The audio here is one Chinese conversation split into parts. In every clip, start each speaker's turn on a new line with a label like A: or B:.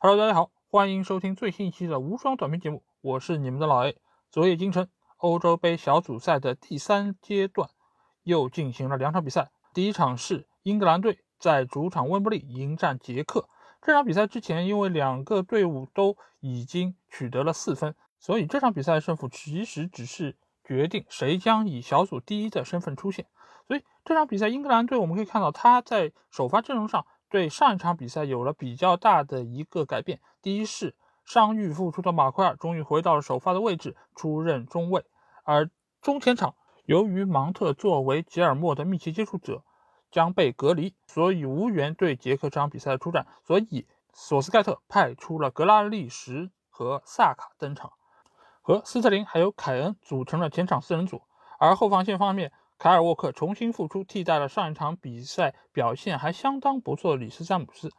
A: Hello，大家好，欢迎收听最新一期的无双短评节目，我是你们的老 A。昨夜今晨，欧洲杯小组赛的第三阶段又进行了两场比赛。第一场是英格兰队在主场温布利迎战捷克。这场比赛之前，因为两个队伍都已经取得了四分，所以这场比赛的胜负其实只是决定谁将以小组第一的身份出现。所以这场比赛，英格兰队我们可以看到他在首发阵容上对上一场比赛有了比较大的一个改变。第一是伤愈复出的马奎尔终于回到了首发的位置，出任中卫，而中前场由于芒特作为吉尔莫的密切接触者。将被隔离，所以无缘对捷克这场比赛的出战。所以索斯盖特派出了格拉利什和萨卡登场，和斯特林还有凯恩组成了前场四人组。而后防线方面，凯尔沃克重新复出，替代了上一场比赛表现还相当不错的里斯詹姆斯。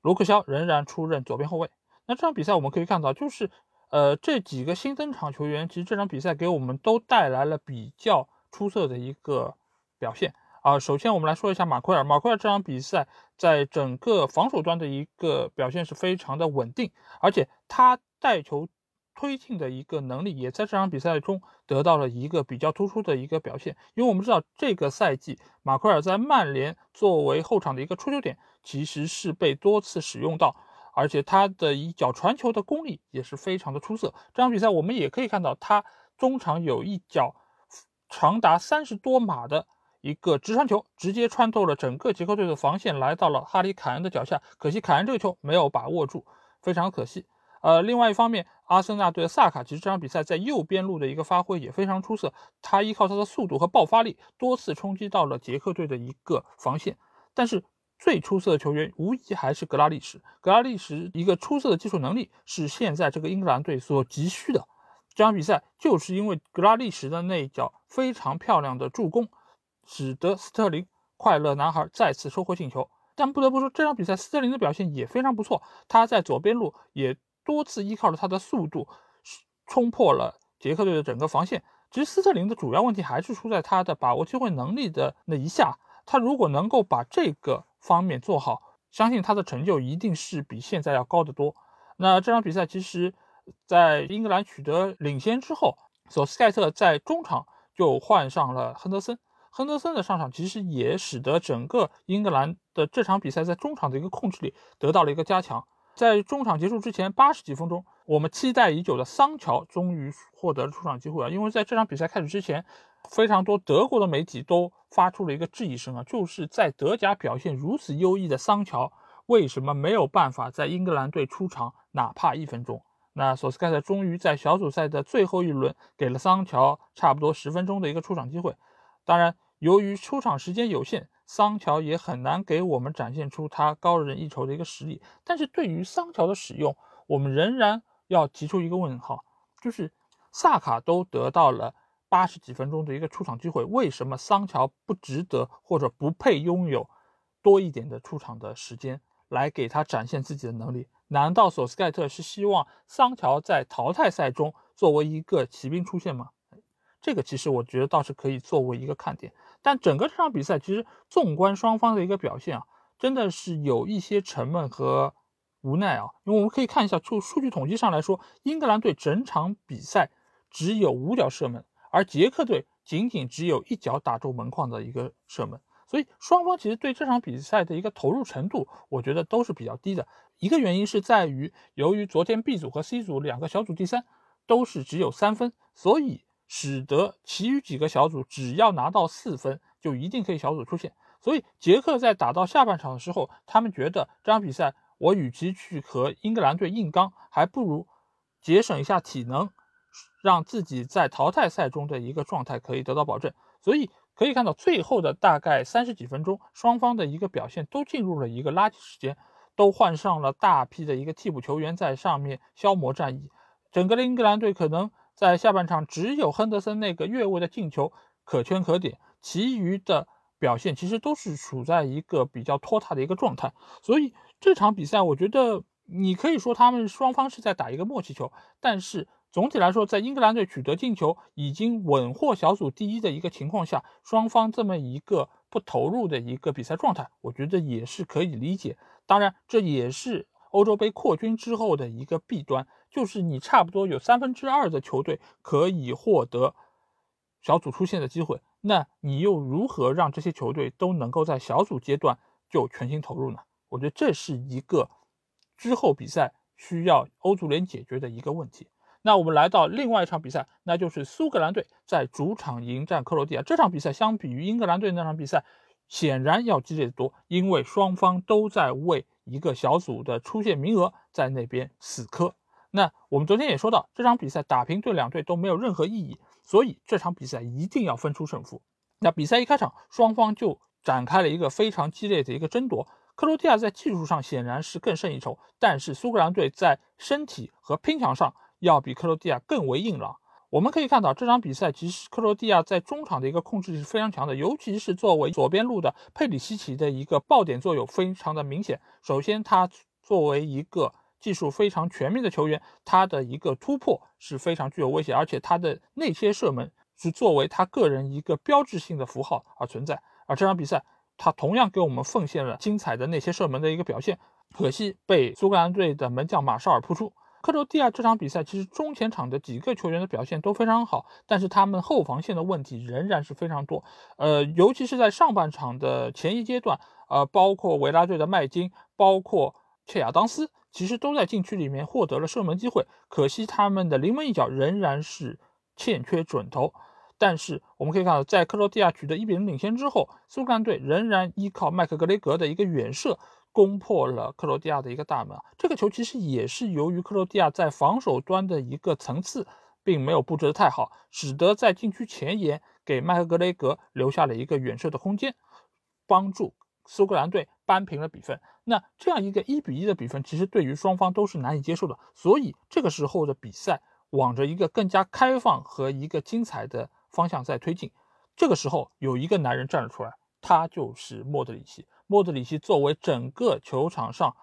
A: 卢克肖仍然出任左边后卫。那这场比赛我们可以看到，就是呃这几个新登场球员，其实这场比赛给我们都带来了比较出色的一个表现。啊，首先我们来说一下马奎尔。马奎尔这场比赛在整个防守端的一个表现是非常的稳定，而且他带球推进的一个能力也在这场比赛中得到了一个比较突出的一个表现。因为我们知道这个赛季马奎尔在曼联作为后场的一个出球点，其实是被多次使用到，而且他的一脚传球的功力也是非常的出色。这场比赛我们也可以看到，他中场有一脚长达三十多码的。一个直传球直接穿透了整个捷克队的防线，来到了哈里凯恩的脚下。可惜凯恩这个球没有把握住，非常可惜。呃，另外一方面，阿森纳队的萨卡其实这场比赛在右边路的一个发挥也非常出色。他依靠他的速度和爆发力，多次冲击到了捷克队的一个防线。但是最出色的球员无疑还是格拉利什。格拉利什一个出色的技术能力是现在这个英格兰队所急需的。这场比赛就是因为格拉利什的那一脚非常漂亮的助攻。使得斯特林快乐男孩再次收获进球，但不得不说，这场比赛斯特林的表现也非常不错。他在左边路也多次依靠着他的速度冲破了捷克队的整个防线。其实斯特林的主要问题还是出在他的把握机会能力的那一下。他如果能够把这个方面做好，相信他的成就一定是比现在要高得多。那这场比赛其实，在英格兰取得领先之后，索斯盖特在中场就换上了亨德森。亨德森的上场其实也使得整个英格兰的这场比赛在中场的一个控制力得到了一个加强。在中场结束之前八十几分钟，我们期待已久的桑乔终于获得了出场机会啊！因为在这场比赛开始之前，非常多德国的媒体都发出了一个质疑声啊，就是在德甲表现如此优异的桑乔，为什么没有办法在英格兰队出场哪怕一分钟？那索斯盖特终于在小组赛的最后一轮给了桑乔差不多十分钟的一个出场机会。当然，由于出场时间有限，桑乔也很难给我们展现出他高人一筹的一个实力。但是对于桑乔的使用，我们仍然要提出一个问号，就是萨卡都得到了八十几分钟的一个出场机会，为什么桑乔不值得或者不配拥有多一点的出场的时间来给他展现自己的能力？难道索斯盖特是希望桑乔在淘汰赛中作为一个骑兵出现吗？这个其实我觉得倒是可以作为一个看点，但整个这场比赛其实纵观双方的一个表现啊，真的是有一些沉闷和无奈啊。因为我们可以看一下，就数据统计上来说，英格兰队整场比赛只有五脚射门，而捷克队仅仅只有一脚打中门框的一个射门，所以双方其实对这场比赛的一个投入程度，我觉得都是比较低的。一个原因是在于，由于昨天 B 组和 C 组两个小组第三都是只有三分，所以。使得其余几个小组只要拿到四分，就一定可以小组出线。所以捷克在打到下半场的时候，他们觉得这场比赛我与其去和英格兰队硬刚，还不如节省一下体能，让自己在淘汰赛中的一个状态可以得到保证。所以可以看到，最后的大概三十几分钟，双方的一个表现都进入了一个垃圾时间，都换上了大批的一个替补球员在上面消磨战意。整个的英格兰队可能。在下半场，只有亨德森那个越位的进球可圈可点，其余的表现其实都是处在一个比较拖沓的一个状态。所以这场比赛，我觉得你可以说他们双方是在打一个默契球。但是总体来说，在英格兰队取得进球，已经稳获小组第一的一个情况下，双方这么一个不投入的一个比赛状态，我觉得也是可以理解。当然，这也是。欧洲杯扩军之后的一个弊端，就是你差不多有三分之二的球队可以获得小组出线的机会，那你又如何让这些球队都能够在小组阶段就全心投入呢？我觉得这是一个之后比赛需要欧足联解决的一个问题。那我们来到另外一场比赛，那就是苏格兰队在主场迎战克罗地亚。这场比赛相比于英格兰队那场比赛，显然要激烈得多，因为双方都在为一个小组的出线名额在那边死磕。那我们昨天也说到，这场比赛打平对两队都没有任何意义，所以这场比赛一定要分出胜负。那比赛一开场，双方就展开了一个非常激烈的一个争夺。克罗地亚在技术上显然是更胜一筹，但是苏格兰队在身体和拼抢上。要比克罗地亚更为硬朗。我们可以看到这场比赛，其实克罗地亚在中场的一个控制力是非常强的，尤其是作为左边路的佩里西奇的一个爆点作用非常的明显。首先，他作为一个技术非常全面的球员，他的一个突破是非常具有威胁，而且他的内切射门是作为他个人一个标志性的符号而存在。而这场比赛，他同样给我们奉献了精彩的内切射门的一个表现，可惜被苏格兰队的门将马绍尔扑出。克罗地亚这场比赛其实中前场的几个球员的表现都非常好，但是他们后防线的问题仍然是非常多。呃，尤其是在上半场的前一阶段，呃，包括维拉队的麦金，包括切亚当斯，其实都在禁区里面获得了射门机会，可惜他们的临门一脚仍然是欠缺准头。但是我们可以看到，在克罗地亚取得一比零领先之后，苏格兰队仍然依靠麦克格雷格的一个远射。攻破了克罗地亚的一个大门，这个球其实也是由于克罗地亚在防守端的一个层次并没有布置的太好，使得在禁区前沿给麦克格雷格留下了一个远射的空间，帮助苏格兰队扳平了比分。那这样一个一比一的比分，其实对于双方都是难以接受的，所以这个时候的比赛往着一个更加开放和一个精彩的方向在推进。这个时候有一个男人站了出来，他就是莫德里奇。莫德里奇作为整个球场上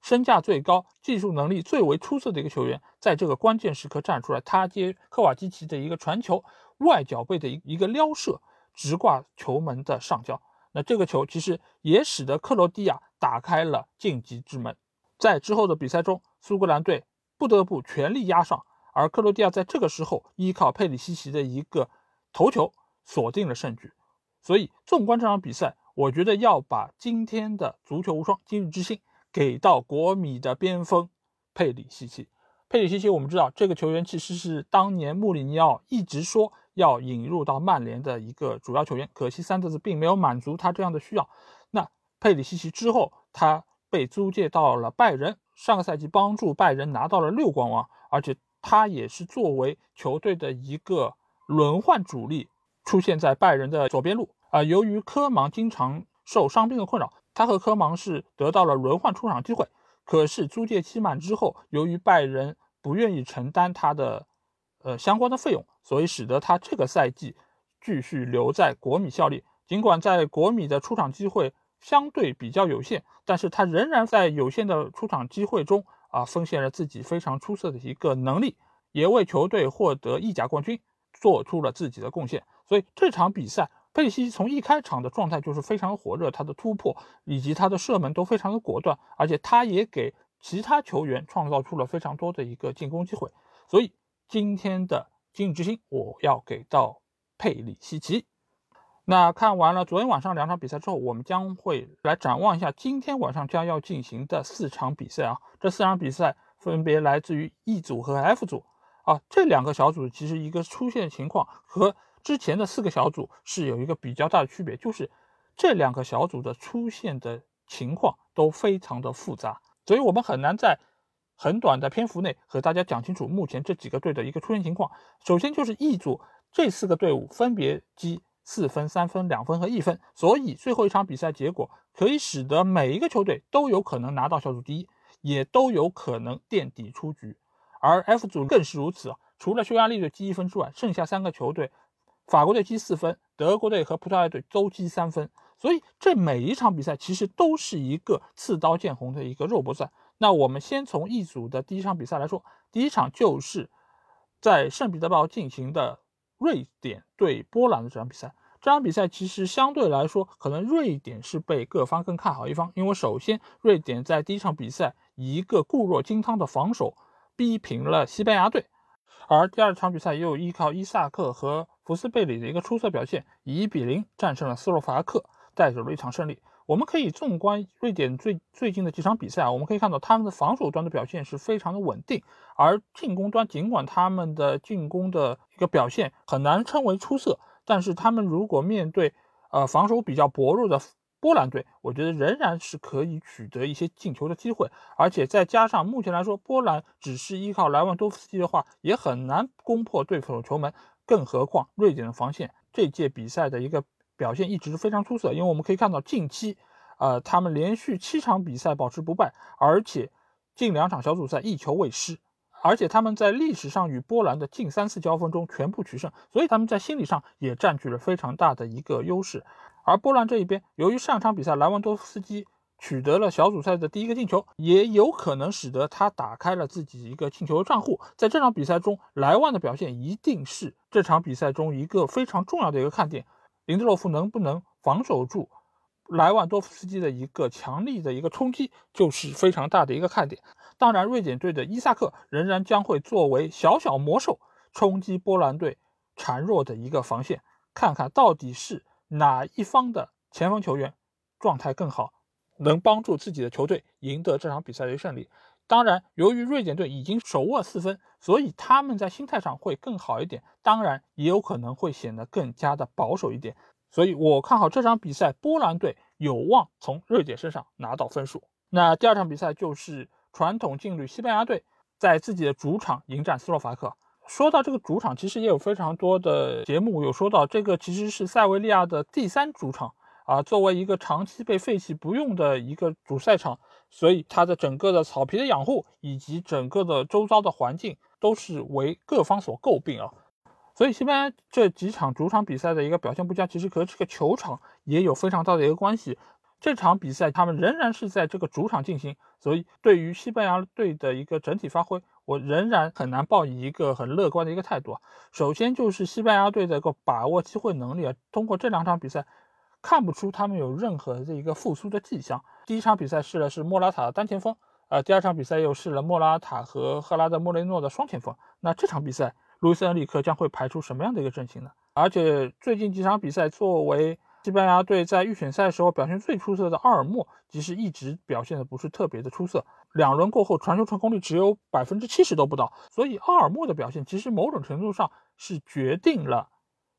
A: 身价最高、技术能力最为出色的一个球员，在这个关键时刻站出来，他接科瓦基奇的一个传球，外脚背的一一个撩射，直挂球门的上角。那这个球其实也使得克罗地亚打开了晋级之门。在之后的比赛中，苏格兰队不得不全力压上，而克罗地亚在这个时候依靠佩里西奇的一个头球锁定了胜局。所以，纵观这场比赛。我觉得要把今天的足球无双、今日之星给到国米的边锋佩里西奇。佩里西奇，我们知道这个球员其实是当年穆里尼奥一直说要引入到曼联的一个主要球员，可惜三德子并没有满足他这样的需要。那佩里西奇之后，他被租借到了拜仁，上个赛季帮助拜仁拿到了六冠王，而且他也是作为球队的一个轮换主力出现在拜仁的左边路。啊，由于科芒经常受伤病的困扰，他和科芒是得到了轮换出场机会。可是租借期满之后，由于拜仁不愿意承担他的呃相关的费用，所以使得他这个赛季继续留在国米效力。尽管在国米的出场机会相对比较有限，但是他仍然在有限的出场机会中啊，奉献了自己非常出色的一个能力，也为球队获得意甲冠军做出了自己的贡献。所以这场比赛。佩西从一开场的状态就是非常火热，他的突破以及他的射门都非常的果断，而且他也给其他球员创造出了非常多的一个进攻机会。所以今天的今日之星我要给到佩里西奇。那看完了昨天晚上两场比赛之后，我们将会来展望一下今天晚上将要进行的四场比赛啊。这四场比赛分别来自于 E 组和 F 组啊，这两个小组其实一个出现情况和。之前的四个小组是有一个比较大的区别，就是这两个小组的出现的情况都非常的复杂，所以我们很难在很短的篇幅内和大家讲清楚目前这几个队的一个出现情况。首先就是 E 组这四个队伍分别积四分、三分、两分和一分，所以最后一场比赛结果可以使得每一个球队都有可能拿到小组第一，也都有可能垫底出局。而 F 组更是如此，除了匈牙利队积一分之外，剩下三个球队。法国队积四分，德国队和葡萄牙队都积三分，所以这每一场比赛其实都是一个刺刀见红的一个肉搏战。那我们先从一组的第一场比赛来说，第一场就是在圣彼得堡进行的瑞典对波兰的这场比赛。这场比赛其实相对来说，可能瑞典是被各方更看好一方，因为首先瑞典在第一场比赛一个固若金汤的防守逼平了西班牙队。而第二场比赛又依靠伊萨克和福斯贝里的一个出色表现，以一比零战胜了斯洛伐克，带走了一场胜利。我们可以纵观瑞典最最近的几场比赛啊，我们可以看到他们的防守端的表现是非常的稳定，而进攻端尽管他们的进攻的一个表现很难称为出色，但是他们如果面对呃防守比较薄弱的波兰队，我觉得仍然是可以取得一些进球的机会，而且再加上目前来说，波兰只是依靠莱万多夫斯基的话，也很难攻破对手球门，更何况瑞典的防线这届比赛的一个。表现一直非常出色，因为我们可以看到近期，呃，他们连续七场比赛保持不败，而且近两场小组赛一球未失，而且他们在历史上与波兰的近三次交锋中全部取胜，所以他们在心理上也占据了非常大的一个优势。而波兰这一边，由于上场比赛莱万多夫斯基取得了小组赛的第一个进球，也有可能使得他打开了自己一个进球的账户。在这场比赛中，莱万的表现一定是这场比赛中一个非常重要的一个看点。林德洛夫能不能防守住莱万多夫斯基的一个强力的一个冲击，就是非常大的一个看点。当然，瑞典队的伊萨克仍然将会作为小小魔兽冲击波兰队孱弱的一个防线，看看到底是哪一方的前锋球员状态更好，能帮助自己的球队赢得这场比赛的胜利。当然，由于瑞典队已经手握四分，所以他们在心态上会更好一点。当然，也有可能会显得更加的保守一点。所以我看好这场比赛，波兰队有望从瑞典身上拿到分数。那第二场比赛就是传统劲旅西班牙队在自己的主场迎战斯洛伐克。说到这个主场，其实也有非常多的节目有说到，这个其实是塞维利亚的第三主场啊，作为一个长期被废弃不用的一个主赛场。所以它的整个的草皮的养护以及整个的周遭的环境都是为各方所诟病啊。所以西班牙这几场主场比赛的一个表现不佳，其实和这个球场也有非常大的一个关系。这场比赛他们仍然是在这个主场进行，所以对于西班牙队的一个整体发挥，我仍然很难抱以一个很乐观的一个态度啊。首先就是西班牙队的一个把握机会能力啊，通过这两场比赛。看不出他们有任何的一个复苏的迹象。第一场比赛试了是莫拉塔的单前锋，呃，第二场比赛又试了莫拉塔和赫拉德莫雷诺的双前锋。那这场比赛，路易斯恩里克将会排出什么样的一个阵型呢？而且最近几场比赛，作为西班牙队在预选赛时候表现最出色的奥尔莫，其实一直表现的不是特别的出色。两轮过后，传球成功率只有百分之七十都不到。所以奥尔莫的表现，其实某种程度上是决定了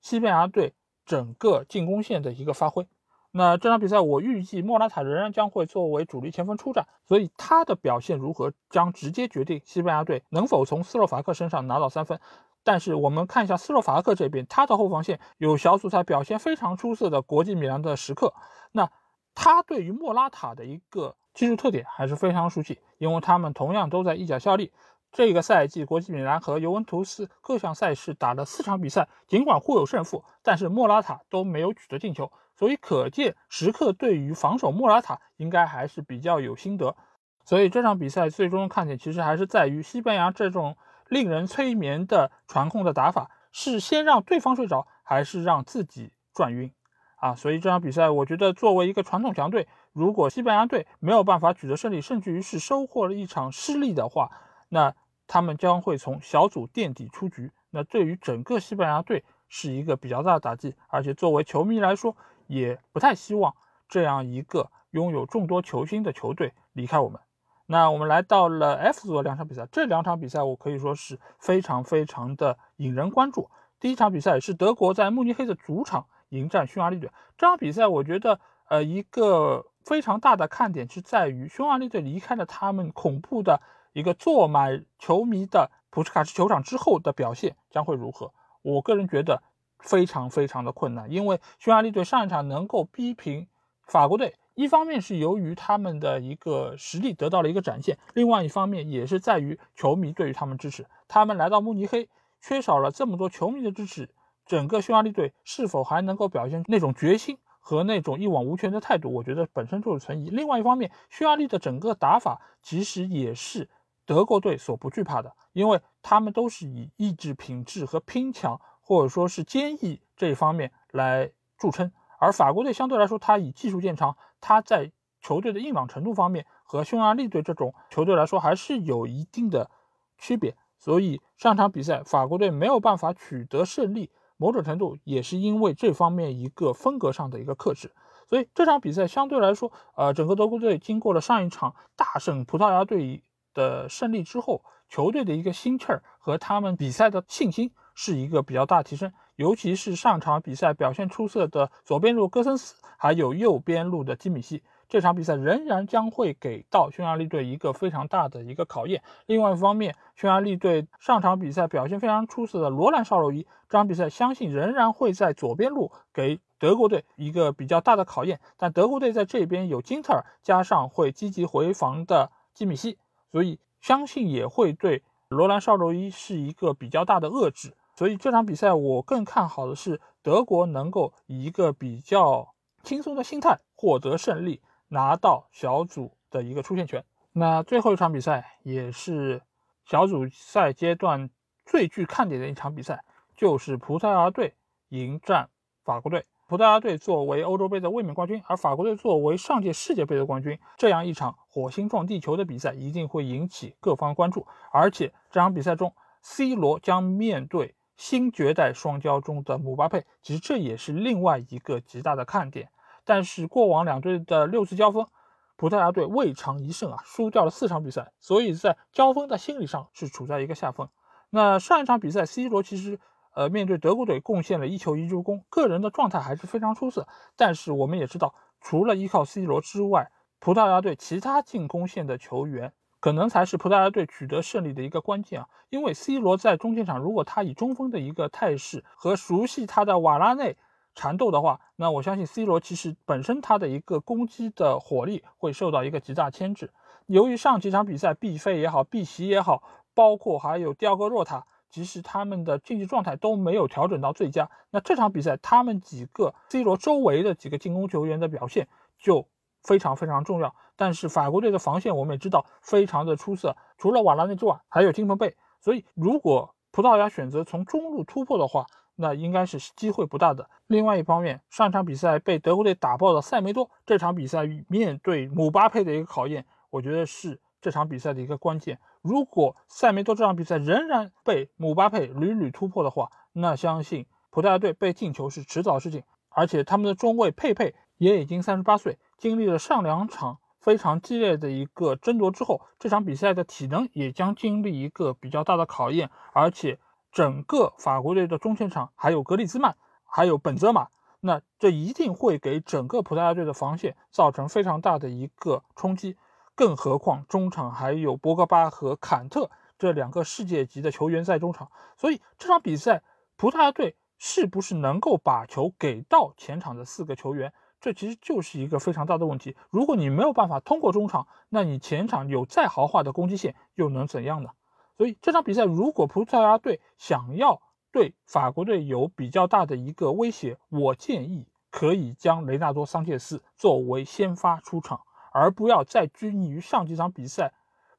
A: 西班牙队。整个进攻线的一个发挥，那这场比赛我预计莫拉塔仍然将会作为主力前锋出战，所以他的表现如何将直接决定西班牙队能否从斯洛伐克身上拿到三分。但是我们看一下斯洛伐克这边，他的后防线有小组赛表现非常出色的国际米兰的时刻，那他对于莫拉塔的一个技术特点还是非常熟悉，因为他们同样都在意甲效力。这个赛季，国际米兰和尤文图斯各项赛事打了四场比赛，尽管互有胜负，但是莫拉塔都没有取得进球，所以可见时刻对于防守莫拉塔应该还是比较有心得。所以这场比赛最终的看点其实还是在于西班牙这种令人催眠的传控的打法，是先让对方睡着，还是让自己转晕啊？所以这场比赛，我觉得作为一个传统强队，如果西班牙队没有办法取得胜利，甚至于是收获了一场失利的话，那。他们将会从小组垫底出局，那对于整个西班牙队是一个比较大的打击，而且作为球迷来说，也不太希望这样一个拥有众多球星的球队离开我们。那我们来到了 F 组的两场比赛，这两场比赛我可以说是非常非常的引人关注。第一场比赛是德国在慕尼黑的主场迎战匈牙利队，这场比赛我觉得，呃，一个非常大的看点是在于匈牙利队离开了他们恐怖的。一个坐满球迷的普什卡什球场之后的表现将会如何？我个人觉得非常非常的困难，因为匈牙利队上一场能够逼平法国队，一方面是由于他们的一个实力得到了一个展现，另外一方面也是在于球迷对于他们支持。他们来到慕尼黑，缺少了这么多球迷的支持，整个匈牙利队是否还能够表现那种决心和那种一往无前的态度？我觉得本身就是存疑。另外一方面，匈牙利的整个打法其实也是。德国队所不惧怕的，因为他们都是以意志品质和拼抢，或者说是坚毅这一方面来著称。而法国队相对来说，他以技术见长，他在球队的硬朗程度方面和匈牙利队这种球队来说还是有一定的区别，所以上场比赛法国队没有办法取得胜利，某种程度也是因为这方面一个风格上的一个克制。所以这场比赛相对来说，呃，整个德国队经过了上一场大胜葡萄牙队以的胜利之后，球队的一个心气儿和他们比赛的信心是一个比较大提升。尤其是上场比赛表现出色的左边路戈森斯，还有右边路的基米希，这场比赛仍然将会给到匈牙利队一个非常大的一个考验。另外一方面，匈牙利队上场比赛表现非常出色的罗兰绍洛伊，这场比赛相信仍然会在左边路给德国队一个比较大的考验。但德国队在这边有金特尔，加上会积极回防的基米希，所以相信也会对罗兰绍洛伊是一个比较大的遏制。所以这场比赛我更看好的是德国能够以一个比较轻松的心态获得胜利，拿到小组的一个出线权。那最后一场比赛也是小组赛阶段最具看点的一场比赛，就是葡萄牙队迎战法国队。葡萄牙队作为欧洲杯的卫冕冠军，而法国队作为上届世界杯的冠军，这样一场火星撞地球的比赛一定会引起各方关注。而且这场比赛中，C 罗将面对。新绝代双骄中的姆巴佩，其实这也是另外一个极大的看点。但是过往两队的六次交锋，葡萄牙队未尝一胜啊，输掉了四场比赛，所以在交锋的心理上是处在一个下风。那上一场比赛，C 罗其实呃面对德国队贡献了一球一助攻，个人的状态还是非常出色。但是我们也知道，除了依靠 C 罗之外，葡萄牙队其他进攻线的球员。可能才是葡萄牙队取得胜利的一个关键啊！因为 C 罗在中前场，如果他以中锋的一个态势和熟悉他的瓦拉内缠斗的话，那我相信 C 罗其实本身他的一个攻击的火力会受到一个极大牵制。由于上几场比赛毕飞也好，毕席也好，包括还有第二个若塔，其实他们的竞技状态都没有调整到最佳。那这场比赛他们几个 C 罗周围的几个进攻球员的表现就。非常非常重要，但是法国队的防线我们也知道非常的出色，除了瓦拉内之外，还有金彭贝，所以如果葡萄牙选择从中路突破的话，那应该是机会不大的。另外一方面，上场比赛被德国队打爆的塞梅多，这场比赛面对姆巴佩的一个考验，我觉得是这场比赛的一个关键。如果塞梅多这场比赛仍然被姆巴佩屡屡突破的话，那相信葡萄牙队被进球是迟早事情。而且他们的中卫佩佩也已经三十八岁。经历了上两场非常激烈的一个争夺之后，这场比赛的体能也将经历一个比较大的考验。而且，整个法国队的中前场还有格里兹曼，还有本泽马，那这一定会给整个葡萄牙队的防线造成非常大的一个冲击。更何况中场还有博格巴和坎特这两个世界级的球员在中场，所以这场比赛葡萄牙队是不是能够把球给到前场的四个球员？这其实就是一个非常大的问题。如果你没有办法通过中场，那你前场有再豪华的攻击线又能怎样呢？所以这场比赛，如果葡萄牙队想要对法国队有比较大的一个威胁，我建议可以将雷纳多·桑切斯作为先发出场，而不要再拘泥于上几场比赛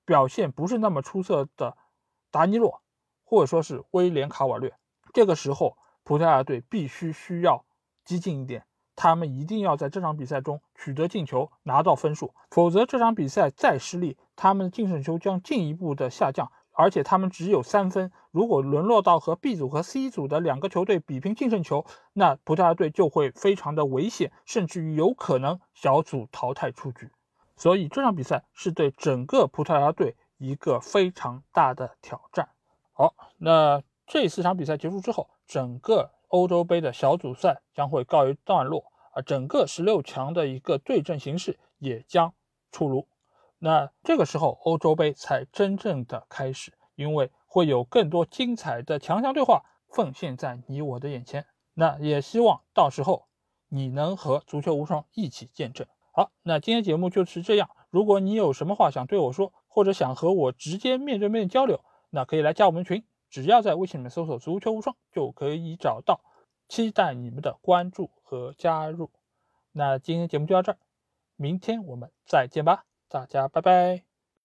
A: 表现不是那么出色的达尼洛，或者说是威廉·卡瓦略。这个时候，葡萄牙队必须需要激进一点。他们一定要在这场比赛中取得进球，拿到分数，否则这场比赛再失利，他们的净胜球将进一步的下降，而且他们只有三分。如果沦落到和 B 组和 C 组的两个球队比拼净胜球，那葡萄牙队就会非常的危险，甚至于有可能小组淘汰出局。所以这场比赛是对整个葡萄牙队一个非常大的挑战。好，那这四场比赛结束之后，整个。欧洲杯的小组赛将会告一段落，啊整个十六强的一个对阵形式也将出炉。那这个时候，欧洲杯才真正的开始，因为会有更多精彩的强强对话奉献在你我的眼前。那也希望到时候你能和足球无双一起见证。好，那今天节目就是这样。如果你有什么话想对我说，或者想和我直接面对面交流，那可以来加我们群。只要在微信里面搜索“足球无双”就可以找到，期待你们的关注和加入。那今天节目就到这儿，明天我们再见吧，大家拜拜。